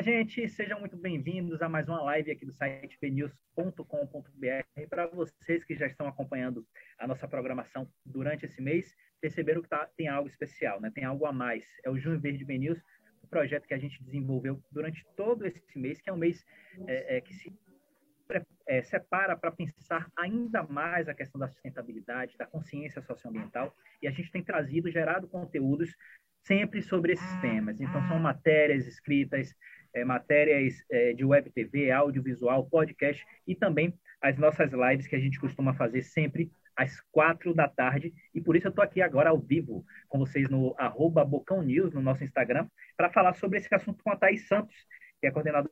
Fala, gente, sejam muito bem-vindos a mais uma live aqui do site bnews.com.br. Para vocês que já estão acompanhando a nossa programação durante esse mês, perceberam que tá, tem algo especial, né? tem algo a mais. É o Junho Verde BNews, um projeto que a gente desenvolveu durante todo esse mês, que é um mês é, é, que se é, separa para pensar ainda mais a questão da sustentabilidade, da consciência socioambiental, e a gente tem trazido, gerado conteúdos sempre sobre esses temas. Então, são matérias escritas, é, matérias é, de web TV, audiovisual, podcast e também as nossas lives que a gente costuma fazer sempre às quatro da tarde. E por isso eu estou aqui agora ao vivo com vocês no arroba Bocão News, no nosso Instagram, para falar sobre esse assunto com a Thaís Santos, que é coordenadora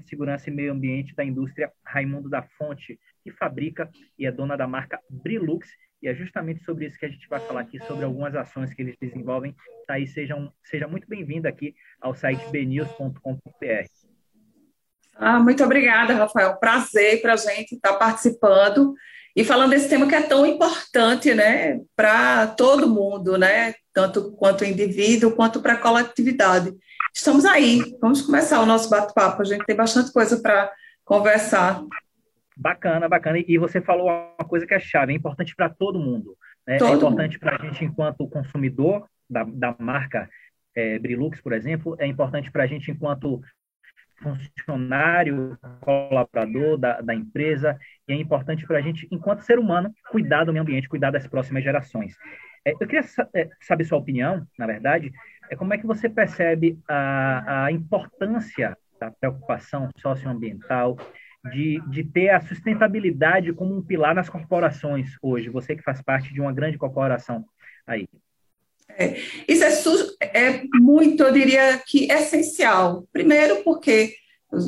de Segurança e Meio Ambiente da indústria Raimundo da Fonte, que fabrica e é dona da marca Brilux. E é justamente sobre isso que a gente vai falar aqui, sobre algumas ações que eles desenvolvem. Thaís, sejam, seja muito bem-vinda aqui ao site bnews.com.br. Ah, muito obrigada, Rafael. Prazer para a gente estar participando e falando desse tema que é tão importante, né, para todo mundo, né, tanto quanto indivíduo quanto para a coletividade. Estamos aí, vamos começar o nosso bate-papo. A gente tem bastante coisa para conversar. Bacana, bacana. E você falou uma coisa que é chave, é importante para todo mundo. Né? É todo é importante para a gente, enquanto consumidor da, da marca é, Brilux, por exemplo, é importante para a gente, enquanto funcionário, colaborador da, da empresa, e é importante para a gente, enquanto ser humano, cuidar do meio ambiente, cuidar das próximas gerações. É, eu queria é, saber sua opinião, na verdade, é como é que você percebe a, a importância da preocupação socioambiental, de, de ter a sustentabilidade como um pilar nas corporações hoje, você que faz parte de uma grande corporação aí. É, isso é, é, muito, eu diria que essencial. Primeiro, porque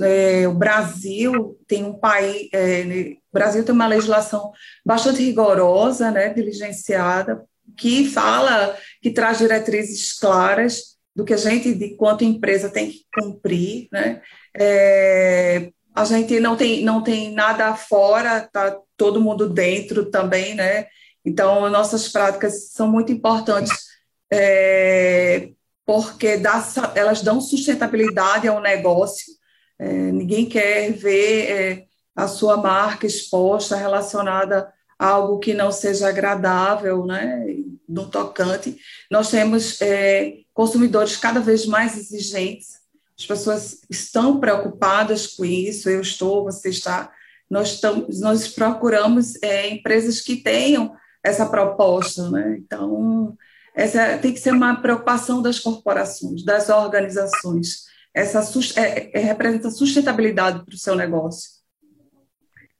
é, o Brasil tem um país, é, né, o Brasil tem uma legislação bastante rigorosa, né, diligenciada, que fala, que traz diretrizes claras do que a gente, de quanto empresa tem que cumprir, né? É, a gente não tem, não tem nada fora, tá todo mundo dentro também, né? Então, nossas práticas são muito importantes é, porque dá, elas dão sustentabilidade ao negócio. É, ninguém quer ver é, a sua marca exposta relacionada a algo que não seja agradável, né, no tocante. Nós temos é, consumidores cada vez mais exigentes, as pessoas estão preocupadas com isso, eu estou, você está, nós, estamos, nós procuramos é, empresas que tenham essa proposta, né? Então, essa tem que ser uma preocupação das corporações, das organizações. Essa é, é, representa sustentabilidade para o seu negócio.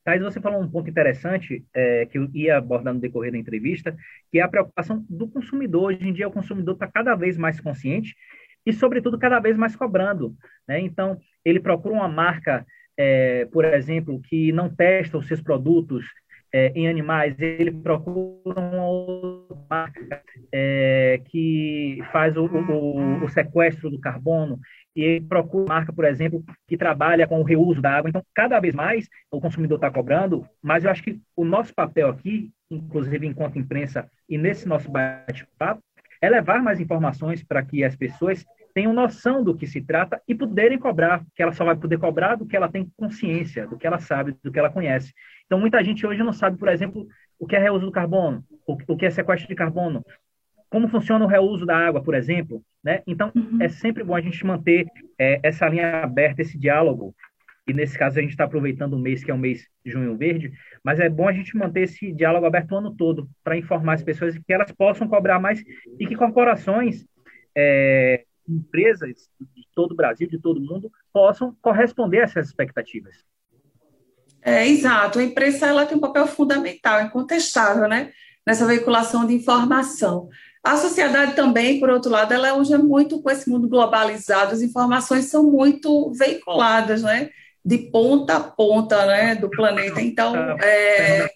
Thais, você falou um ponto interessante é, que eu ia abordar no decorrer da entrevista, que é a preocupação do consumidor. Hoje em dia, o consumidor está cada vez mais consciente e, sobretudo, cada vez mais cobrando. Né? Então, ele procura uma marca, é, por exemplo, que não testa os seus produtos é, em animais, ele procura uma outra marca é, que faz o, o, o, sequestro do carbono, e ele procura uma marca, por exemplo, que trabalha com o reuso da água. Então, cada vez mais o consumidor está cobrando, mas eu acho que o nosso papel aqui, inclusive enquanto imprensa e nesse nosso bate-papo, é levar mais informações para que as pessoas tenham noção do que se trata e poderem cobrar, que ela só vai poder cobrar do que ela tem consciência, do que ela sabe, do que ela conhece. Então, muita gente hoje não sabe, por exemplo, o que é reuso do carbono, o que é sequestro de carbono, como funciona o reuso da água, por exemplo. Né? Então, uhum. é sempre bom a gente manter é, essa linha aberta, esse diálogo. E nesse caso, a gente está aproveitando o mês que é o mês de junho verde, mas é bom a gente manter esse diálogo aberto o ano todo para informar as pessoas que elas possam cobrar mais e que corporações é, empresas de todo o Brasil, de todo o mundo, possam corresponder a essas expectativas. É, exato. A imprensa ela tem um papel fundamental, incontestável, né? nessa veiculação de informação. A sociedade também, por outro lado, ela hoje é muito com esse mundo globalizado, as informações são muito veiculadas, né? De ponta a ponta, né? Do planeta. Então, é...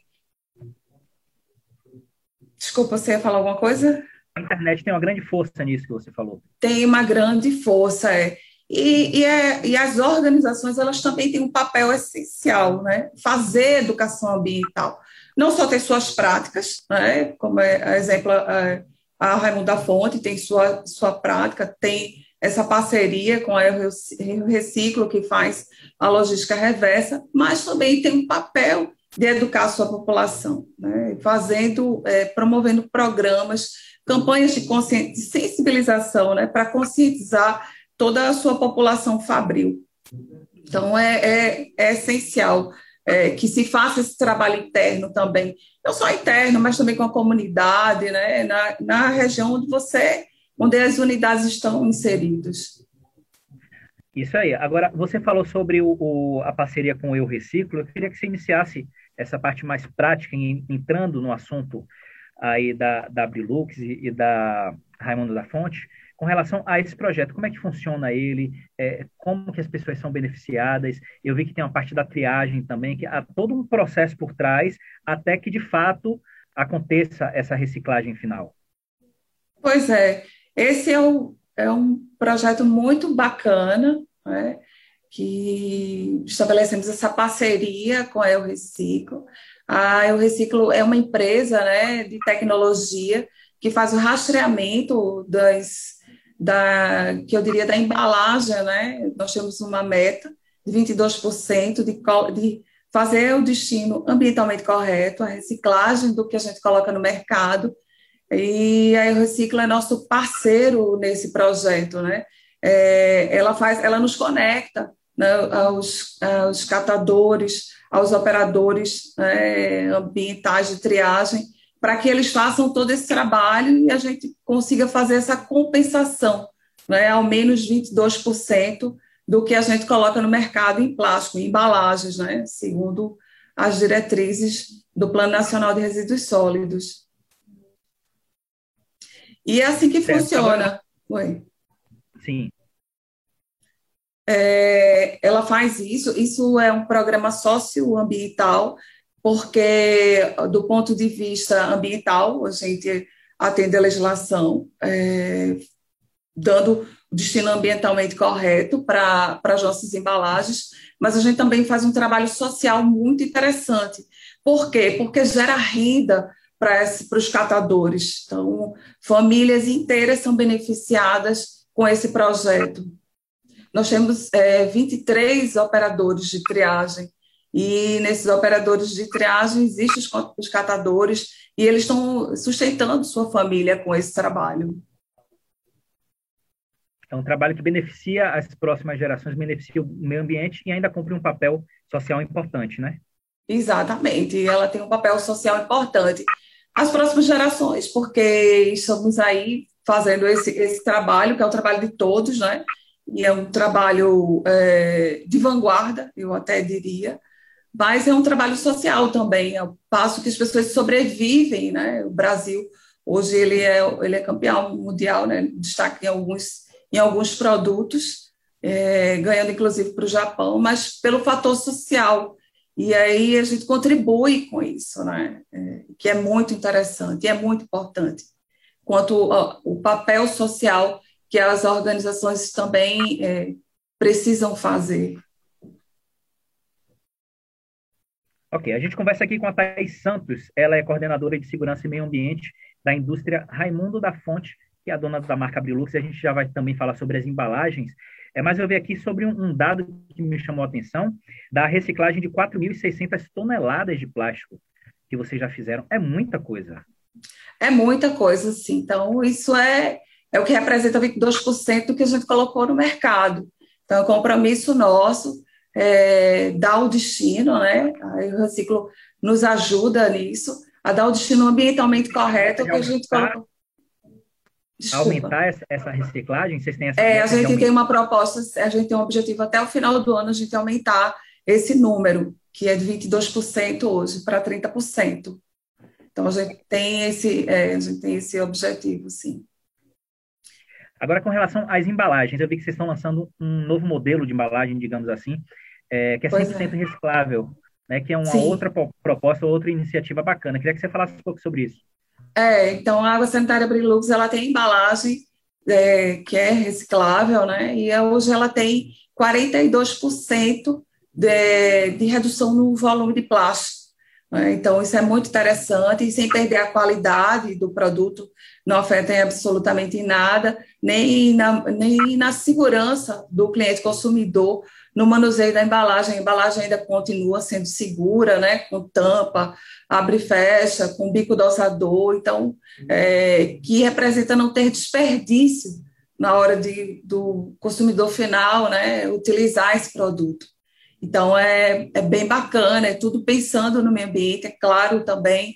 desculpa, você ia falar alguma coisa? a internet tem uma grande força nisso que você falou. Tem uma grande força, é. E, e, é, e as organizações, elas também têm um papel essencial, né? Fazer educação ambiental. Não só ter suas práticas, né? como é, a exemplo, a, a Raimundo da Fonte tem sua, sua prática, tem essa parceria com a Reciclo, que faz a logística reversa, mas também tem um papel de educar a sua população, né? fazendo, é, promovendo programas, campanhas de, de sensibilização, né? para conscientizar toda a sua população fabril. Então, é, é, é essencial é, que se faça esse trabalho interno também, não só interno, mas também com a comunidade, né, na, na região onde você, onde as unidades estão inseridas. Isso aí. Agora, você falou sobre o, o, a parceria com o Eu Reciclo. Eu queria que você iniciasse essa parte mais prática, em, entrando no assunto aí da, da Brilux e, e da Raimundo da Fonte, com relação a esse projeto, como é que funciona ele, é, como que as pessoas são beneficiadas, eu vi que tem uma parte da triagem também, que há todo um processo por trás, até que de fato aconteça essa reciclagem final. Pois é, esse é, o, é um projeto muito bacana, né, que estabelecemos essa parceria com a Eu Reciclo. A Eu Reciclo é uma empresa né, de tecnologia que faz o rastreamento das da, que eu diria da embalagem, né? Nós temos uma meta de 22% de, de fazer o destino ambientalmente correto, a reciclagem do que a gente coloca no mercado. E a Recicla é nosso parceiro nesse projeto, né? É, ela faz, ela nos conecta né, aos, aos catadores, aos operadores né, ambientais de triagem para que eles façam todo esse trabalho e a gente consiga fazer essa compensação, né, ao menos 22% do que a gente coloca no mercado em plástico, em embalagens, né, segundo as diretrizes do Plano Nacional de Resíduos Sólidos. E é assim que certo. funciona. Oi. Sim. É, ela faz isso, isso é um programa socioambiental porque, do ponto de vista ambiental, a gente atende a legislação, é, dando o destino ambientalmente correto para as nossas embalagens, mas a gente também faz um trabalho social muito interessante. Por quê? Porque gera renda para os catadores. Então, famílias inteiras são beneficiadas com esse projeto. Nós temos é, 23 operadores de triagem e nesses operadores de triagem existem os, os catadores e eles estão sustentando sua família com esse trabalho. É um trabalho que beneficia as próximas gerações, beneficia o meio ambiente e ainda cumpre um papel social importante, né? Exatamente, e ela tem um papel social importante. As próximas gerações, porque estamos aí fazendo esse, esse trabalho, que é o trabalho de todos, né? E é um trabalho é, de vanguarda, eu até diria, mas é um trabalho social também, é o passo que as pessoas sobrevivem, né? O Brasil hoje ele é ele é campeão mundial, né? Destaque em alguns em alguns produtos, é, ganhando inclusive para o Japão, mas pelo fator social. E aí a gente contribui com isso, né? É, que é muito interessante e é muito importante. Quanto ó, o papel social que as organizações também é, precisam fazer. Ok, a gente conversa aqui com a Thais Santos, ela é coordenadora de segurança e meio ambiente da indústria Raimundo da Fonte, que é a dona da marca Brilux, a gente já vai também falar sobre as embalagens, é, mas eu vi aqui sobre um, um dado que me chamou a atenção, da reciclagem de 4.600 toneladas de plástico que vocês já fizeram, é muita coisa. É muita coisa, sim, então isso é, é o que representa 22% do que a gente colocou no mercado, então é um compromisso nosso, é, dar o destino, né? Aí o reciclo nos ajuda nisso, a dar o destino ambientalmente correto que a gente coloca. Aumentar essa, essa, reciclagem? Vocês têm essa É, a gente tem uma proposta, a gente tem um objetivo até o final do ano, a gente aumentar esse número, que é de 22% hoje, para 30%. Então, a gente tem esse, é, a gente tem esse objetivo, sim. Agora, com relação às embalagens, eu vi que vocês estão lançando um novo modelo de embalagem, digamos assim, é, que é 100% é. reciclável, né, que é uma Sim. outra proposta, outra iniciativa bacana. Queria que você falasse um pouco sobre isso. É, então a água sanitária Brilux, ela tem embalagem é, que é reciclável, né, e hoje ela tem 42% de, de redução no volume de plástico. Né? Então, isso é muito interessante, e sem perder a qualidade do produto, não afeta em absolutamente nada, nem na, nem na segurança do cliente consumidor no manuseio da embalagem. A embalagem ainda continua sendo segura, né, com tampa, abre e fecha, com bico dosador, então, é, que representa não ter desperdício na hora de, do consumidor final né, utilizar esse produto. Então, é, é bem bacana, é tudo pensando no meio ambiente, é claro também,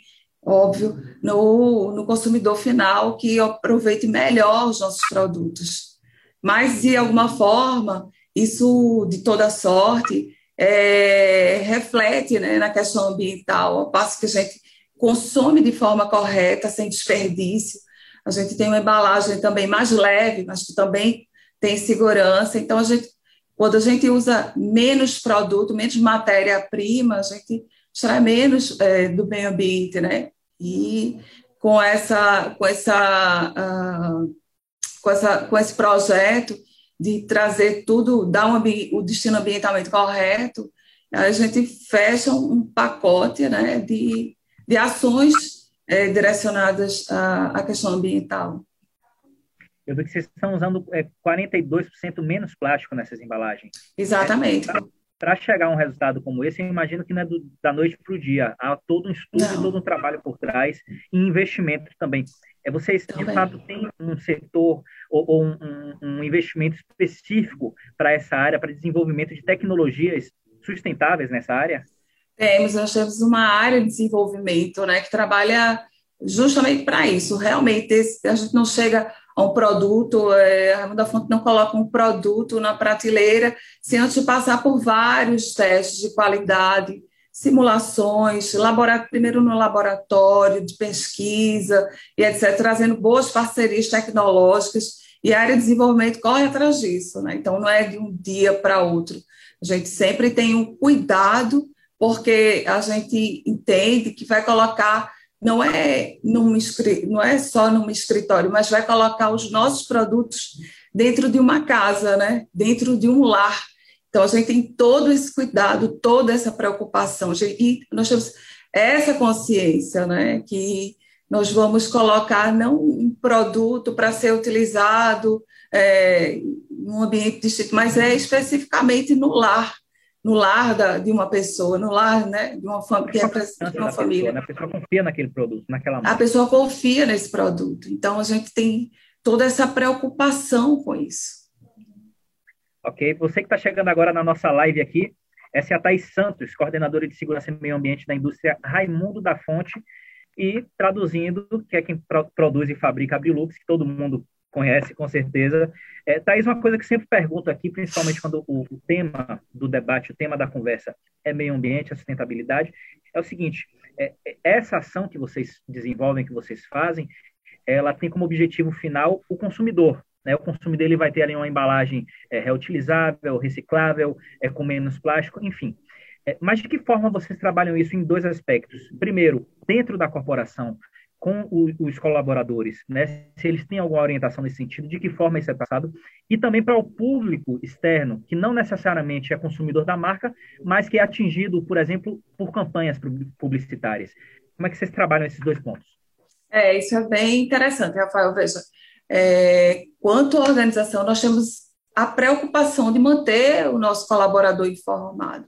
óbvio, no, no consumidor final que aproveite melhor os nossos produtos. Mas, de alguma forma, isso, de toda sorte, é, reflete né, na questão ambiental, ao passo que a gente consome de forma correta, sem desperdício. A gente tem uma embalagem também mais leve, mas que também tem segurança. Então, a gente, quando a gente usa menos produto, menos matéria-prima, a gente extrai menos é, do meio ambiente, né? E com essa, com essa, uh, com essa, com esse projeto, de trazer tudo, dar um, o destino ambientalmente correto, a gente fecha um pacote né, de, de ações é, direcionadas à, à, questão ambiental. Eu vi que vocês estão usando é, 42% menos plástico nessas embalagens. Exatamente. É, para chegar a um resultado como esse, eu imagino que não é do, da noite para o dia. Há todo um estudo, não. todo um trabalho por trás e investimento também. É vocês, também. de fato, têm um setor ou, ou um, um, investimento específico para essa área, para desenvolvimento de tecnologias sustentáveis nessa área? Temos, nós temos uma área de desenvolvimento né, que trabalha justamente para isso. Realmente, a gente não chega um produto, é, a Raimundo da Fonte não coloca um produto na prateleira sem antes passar por vários testes de qualidade, simulações, primeiro no laboratório de pesquisa e etc., trazendo boas parcerias tecnológicas e a área de desenvolvimento corre atrás disso. Né? Então, não é de um dia para outro. A gente sempre tem um cuidado, porque a gente entende que vai colocar, não é, num, não é só num escritório, mas vai colocar os nossos produtos dentro de uma casa, né? dentro de um lar. Então, a gente tem todo esse cuidado, toda essa preocupação, e nós temos essa consciência, né, que nós vamos colocar não um produto para ser utilizado é, num ambiente distinto, mas é especificamente no lar, no lar da, de uma pessoa, no lar né, de uma, fam que é de uma família. Pessoa, né? A pessoa confia naquele produto, naquela marca. A pessoa confia nesse produto. Então, a gente tem toda essa preocupação com isso ok? Você que está chegando agora na nossa live aqui, essa é a Thais Santos, coordenadora de segurança e meio ambiente da indústria Raimundo da Fonte, e traduzindo, que é quem pro produz e fabrica a Brilux, que todo mundo conhece com certeza. É, Thais, uma coisa que sempre pergunto aqui, principalmente quando o, o, tema do debate, o tema da conversa é meio ambiente, a sustentabilidade, é o seguinte, é, é essa ação que vocês desenvolvem, que vocês fazem, ela tem como objetivo final o consumidor, né? O consumidor ele vai ter ali uma embalagem é, reutilizável, reciclável, é, com menos plástico, enfim. É, mas de que forma vocês trabalham isso em dois aspectos? Primeiro, dentro da corporação, com os colaboradores, né? se eles têm alguma orientação nesse sentido, de que forma isso é passado, e também para o público externo, que não necessariamente é consumidor da marca, mas que é atingido, por exemplo, por campanhas publicitárias. Como é que vocês trabalham esses dois pontos? É, isso é bem interessante, Rafael. Veja, é, quanto à organização, nós temos a preocupação de manter o nosso colaborador informado.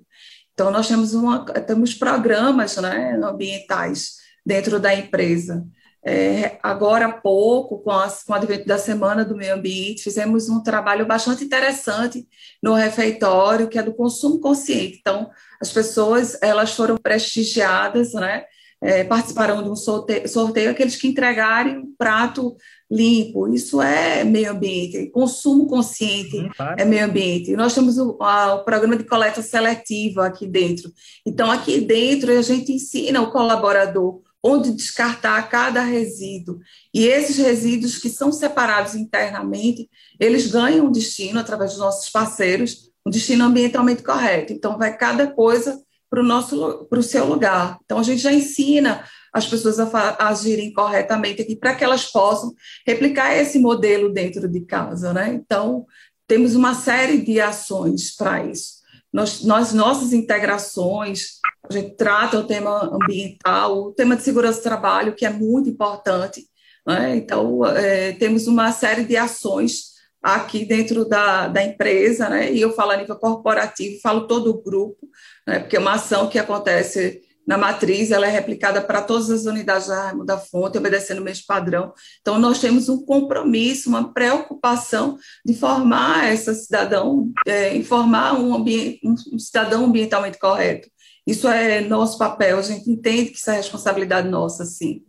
Então, nós temos, uma, temos programas né, ambientais dentro da empresa. É, agora há pouco, com, as, com o advento da Semana do Meio Ambiente, fizemos um trabalho bastante interessante no refeitório, que é do consumo consciente. Então, as pessoas elas foram prestigiadas, né, é, participaram de um sorteio, sorteio, aqueles que entregarem um prato limpo, isso é meio ambiente, consumo consciente é meio ambiente. Nós temos o, a, o, programa de coleta seletiva aqui dentro. Então, aqui dentro, a gente ensina o colaborador onde descartar cada resíduo. E esses resíduos que são separados internamente, eles ganham um destino através dos nossos parceiros, um destino ambientalmente correto. Então, vai cada coisa para o nosso para o seu lugar. Então a gente já ensina as pessoas a, agirem corretamente aqui para que elas possam replicar esse modelo dentro de casa, né? Então temos uma série de ações para isso. Nós, nós, nossas integrações, a gente trata o tema ambiental, o tema de segurança do trabalho, que é muito importante. Né? Então, é, temos uma série de ações aqui dentro da, da empresa, né? e eu falo a nível corporativo, falo todo o grupo, né? porque é uma ação que acontece na matriz, ela é replicada para todas as unidades da Raimundo da Fonte, obedecendo o mesmo padrão. Então, nós temos um compromisso, uma preocupação de formar essa cidadão, é, informar um, ambiente, um cidadão ambientalmente correto. Isso é nosso papel, a gente entende que isso é responsabilidade nossa, sim.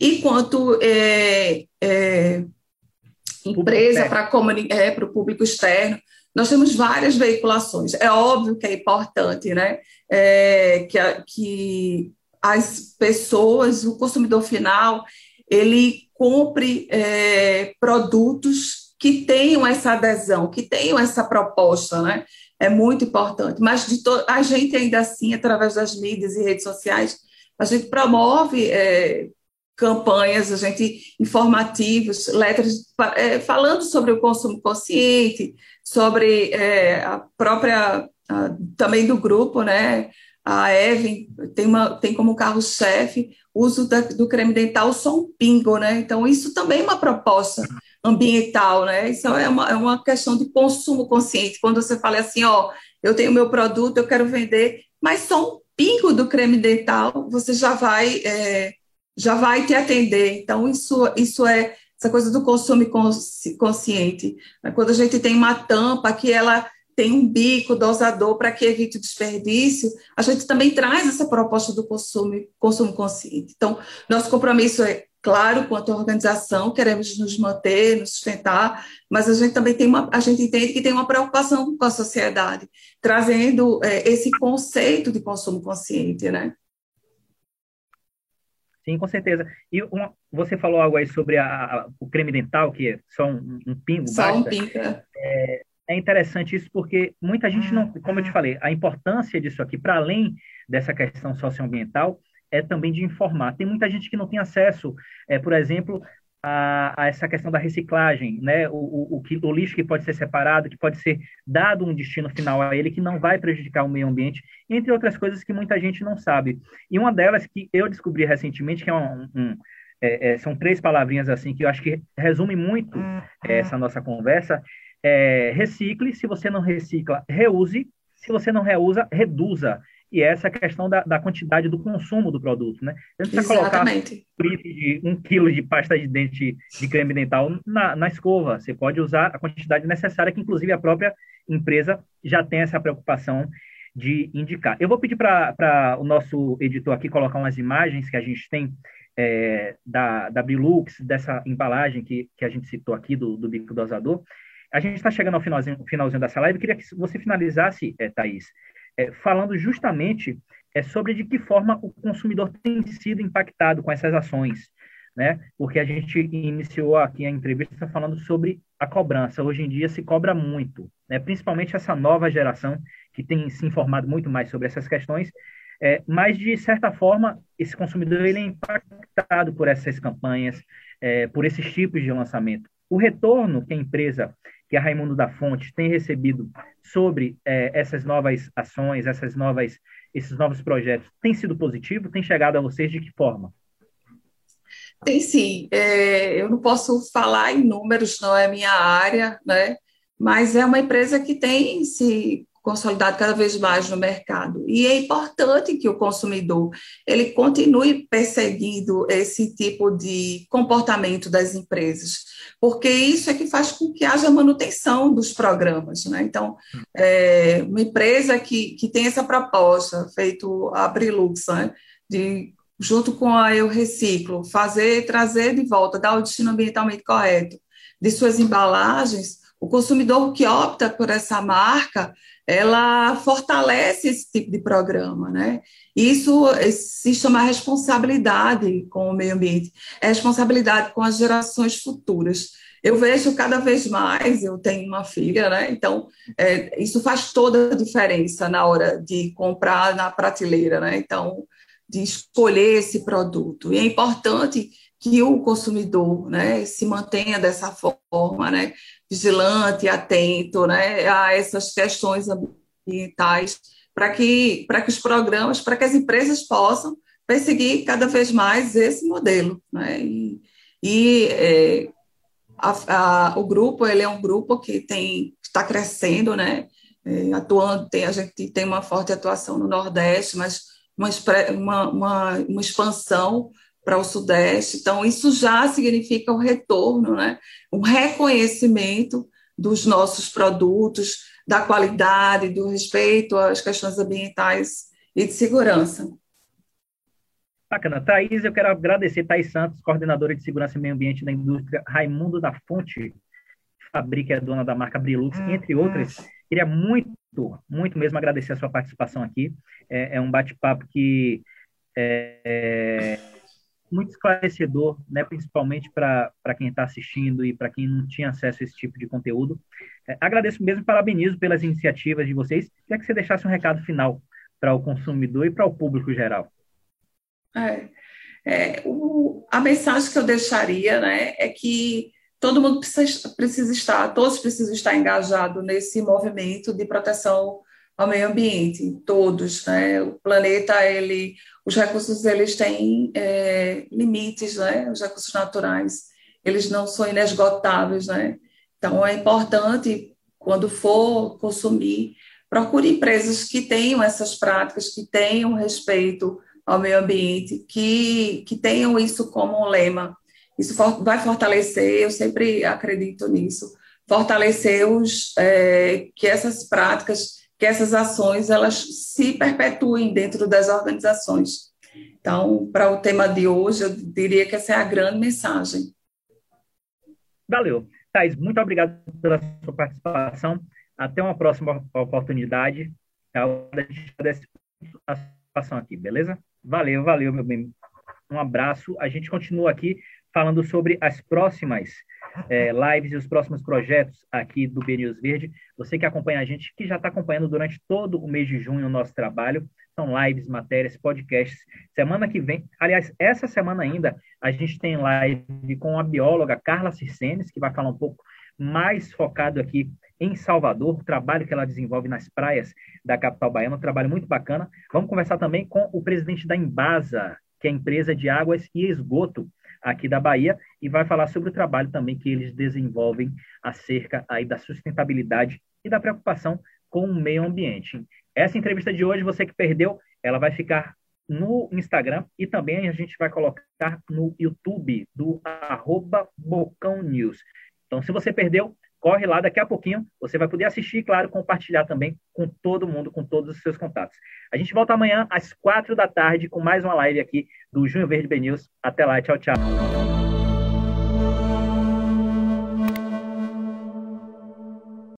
E quanto é, é, empresa para é, o público externo, nós temos várias veiculações. É óbvio que é importante né, é, que, a, que as pessoas, o consumidor final, ele compre é, produtos que tenham essa adesão, que tenham essa proposta, né? É muito importante. Mas a gente ainda assim, através das mídias e redes sociais, a gente promove é, campanhas, a gente informativos, letras é, falando sobre o consumo consciente, sobre é, a própria a, também do grupo, né? A Evan tem, uma, tem como carro-chefe uso da, do creme dental só um pingo, né? Então, isso também é uma proposta ambiental, né? Isso é uma, é uma questão de consumo consciente. Quando você fala assim, ó, eu tenho meu produto, eu quero vender, mas só um pingo do creme dental, você já vai é, já vai te atender. Então, isso, isso é essa coisa do consumo consciente. Quando a gente tem uma tampa que ela tem um bico dosador para que evite o desperdício, a gente também traz essa proposta do consumo, consumo consciente. Então, nosso compromisso é claro, quanto organização, queremos nos manter, nos sustentar, mas a gente também tem uma, a gente entende que tem uma preocupação com a sociedade, trazendo é, esse conceito de consumo consciente, né? Sim, com certeza. E uma, você falou algo aí sobre a, a, o creme dental, que é só um, um pingo Só basta. um pingo. É. é, é interessante isso porque muita gente não, como eu te falei, a importância disso aqui, para além dessa questão socioambiental, é também de informar. Tem muita gente que não tem acesso, é, por exemplo, a, a, essa questão da reciclagem, né? O, o, o, que, o lixo que pode ser separado, que pode ser dado um destino final a ele que não vai prejudicar o meio ambiente, entre outras coisas que muita gente não sabe. E uma delas que eu descobri recentemente, que é um, um é, é, são três palavrinhas assim que eu acho que resume muito uhum. é, essa nossa conversa. É, recicle, se você não recicla, reuse, se você não reusa, reduza e essa questão da, da quantidade do consumo do produto, né? Você precisa colocar de um quilo de pasta de dente de creme dental na, na escova. Você pode usar a quantidade necessária, que inclusive a própria empresa já tem essa preocupação de indicar. Eu vou pedir para o nosso editor aqui colocar umas imagens que a gente tem é, da, da Bilux, dessa embalagem que, que a gente citou aqui, do, do bico dosador. A gente está chegando ao finalzinho, finalzinho dessa live. Eu queria que você finalizasse, é, Thaís, é, falando justamente é, sobre de que forma o consumidor tem sido impactado com essas ações, né? Porque a gente iniciou aqui a entrevista falando sobre a cobrança. Hoje em dia se cobra muito, né? Principalmente essa nova geração que tem se informado muito mais sobre essas questões, é, mas de certa forma esse consumidor ele é impactado por essas campanhas, é, por esses tipos de lançamento. O retorno que a empresa que a Raimundo da Fonte tem recebido sobre é, essas novas ações, essas novas, esses novos projetos, tem sido positivo? Tem chegado a vocês de que forma? Tem sim. É, eu não posso falar em números, não é minha área, né? mas é uma empresa que tem se consolidado cada vez mais no mercado. E é importante que o consumidor ele continue perseguindo esse tipo de comportamento das empresas, porque isso é que faz com que haja manutenção dos programas. Né? Então, é, uma empresa que, que tem essa proposta, feito a Brilux, né? de junto com a Eu Reciclo, fazer, trazer de volta, dar o destino ambientalmente correto de suas embalagens, o consumidor que opta por essa marca, ela fortalece esse tipo de programa, né? Isso se chama responsabilidade com o meio ambiente, é responsabilidade com as gerações futuras. Eu vejo cada vez mais, eu tenho uma filha, né? Então, é, isso faz toda a diferença na hora de comprar na prateleira, né? Então, de escolher esse produto. E é importante que o consumidor né, se mantenha dessa forma, né, vigilante, atento né, a essas questões ambientais, para que, que os programas, para que as empresas possam perseguir cada vez mais esse modelo. Né, e, E é, a, a, o grupo ele é um grupo que tem está crescendo, né? É, atuando, tem, a gente tem uma forte atuação no Nordeste, mas uma, uma, uma, uma expansão para o Sudeste. Então, isso já significa o retorno, né? um reconhecimento dos nossos produtos, da qualidade, do respeito às questões ambientais e de segurança. Bacana. Thaís, eu quero agradecer Thaís Santos, coordenadora de Segurança e Meio Ambiente da indústria Raimundo da Fonte, fabrica é dona da marca Brilux, entre outras. Queria muito, muito mesmo agradecer a sua participação aqui. É, é um bate-papo que é, é, muito esclarecedor, né, principalmente para quem está assistindo e para quem não tinha acesso a esse tipo de conteúdo. É, agradeço mesmo, parabenizo pelas iniciativas de vocês. Queria que você deixasse um recado final para o consumidor e para o público geral. É, é, o, a mensagem que eu deixaria né, é que todo mundo precisa, precisa estar, todos precisam estar engajados nesse movimento de proteção ao meio ambiente, todos, né? O planeta, ele, os recursos, eles têm é, limites, né? Os recursos naturais, eles não são inesgotáveis, né? Então, é importante, quando for consumir, procure empresas que tenham essas práticas, que tenham respeito ao meio ambiente, que, que tenham isso como um lema. Isso for, vai fortalecer, eu sempre acredito nisso, fortalecer os, é, que essas práticas que essas ações elas se perpetuem dentro das organizações. Então, para o tema de hoje, eu diria que essa é a grande mensagem. Valeu. Thais, muito obrigado pela sua participação. Até uma próxima oportunidade. A gente agradece a participação aqui, beleza? Valeu, valeu, meu bem. Um abraço. A gente continua aqui falando sobre as próximas é, lives e os próximos projetos aqui do BNews Verde. Você que acompanha a gente, que já está acompanhando durante todo o mês de junho o nosso trabalho, são lives, matérias, podcasts. Semana que vem, aliás, essa semana ainda, a gente tem live com a bióloga Carla Circenes, que vai falar um pouco mais focado aqui em Salvador, o trabalho que ela desenvolve nas praias da capital baiana, um trabalho muito bacana. Vamos conversar também com o presidente da Embasa, que é a empresa de águas e esgoto aqui da Bahia, e vai falar sobre o trabalho também que eles desenvolvem acerca aí da sustentabilidade e da preocupação com o meio ambiente. Essa entrevista de hoje, você que perdeu, ela vai ficar no Instagram e também a gente vai colocar no YouTube do arroba Bocão News. Então, se você perdeu, corre lá, daqui a pouquinho você vai poder assistir, claro, compartilhar também com todo mundo, com todos os seus contatos. A gente volta amanhã às quatro da tarde com mais uma live aqui do Junho Verde B News. Até lá, tchau, tchau.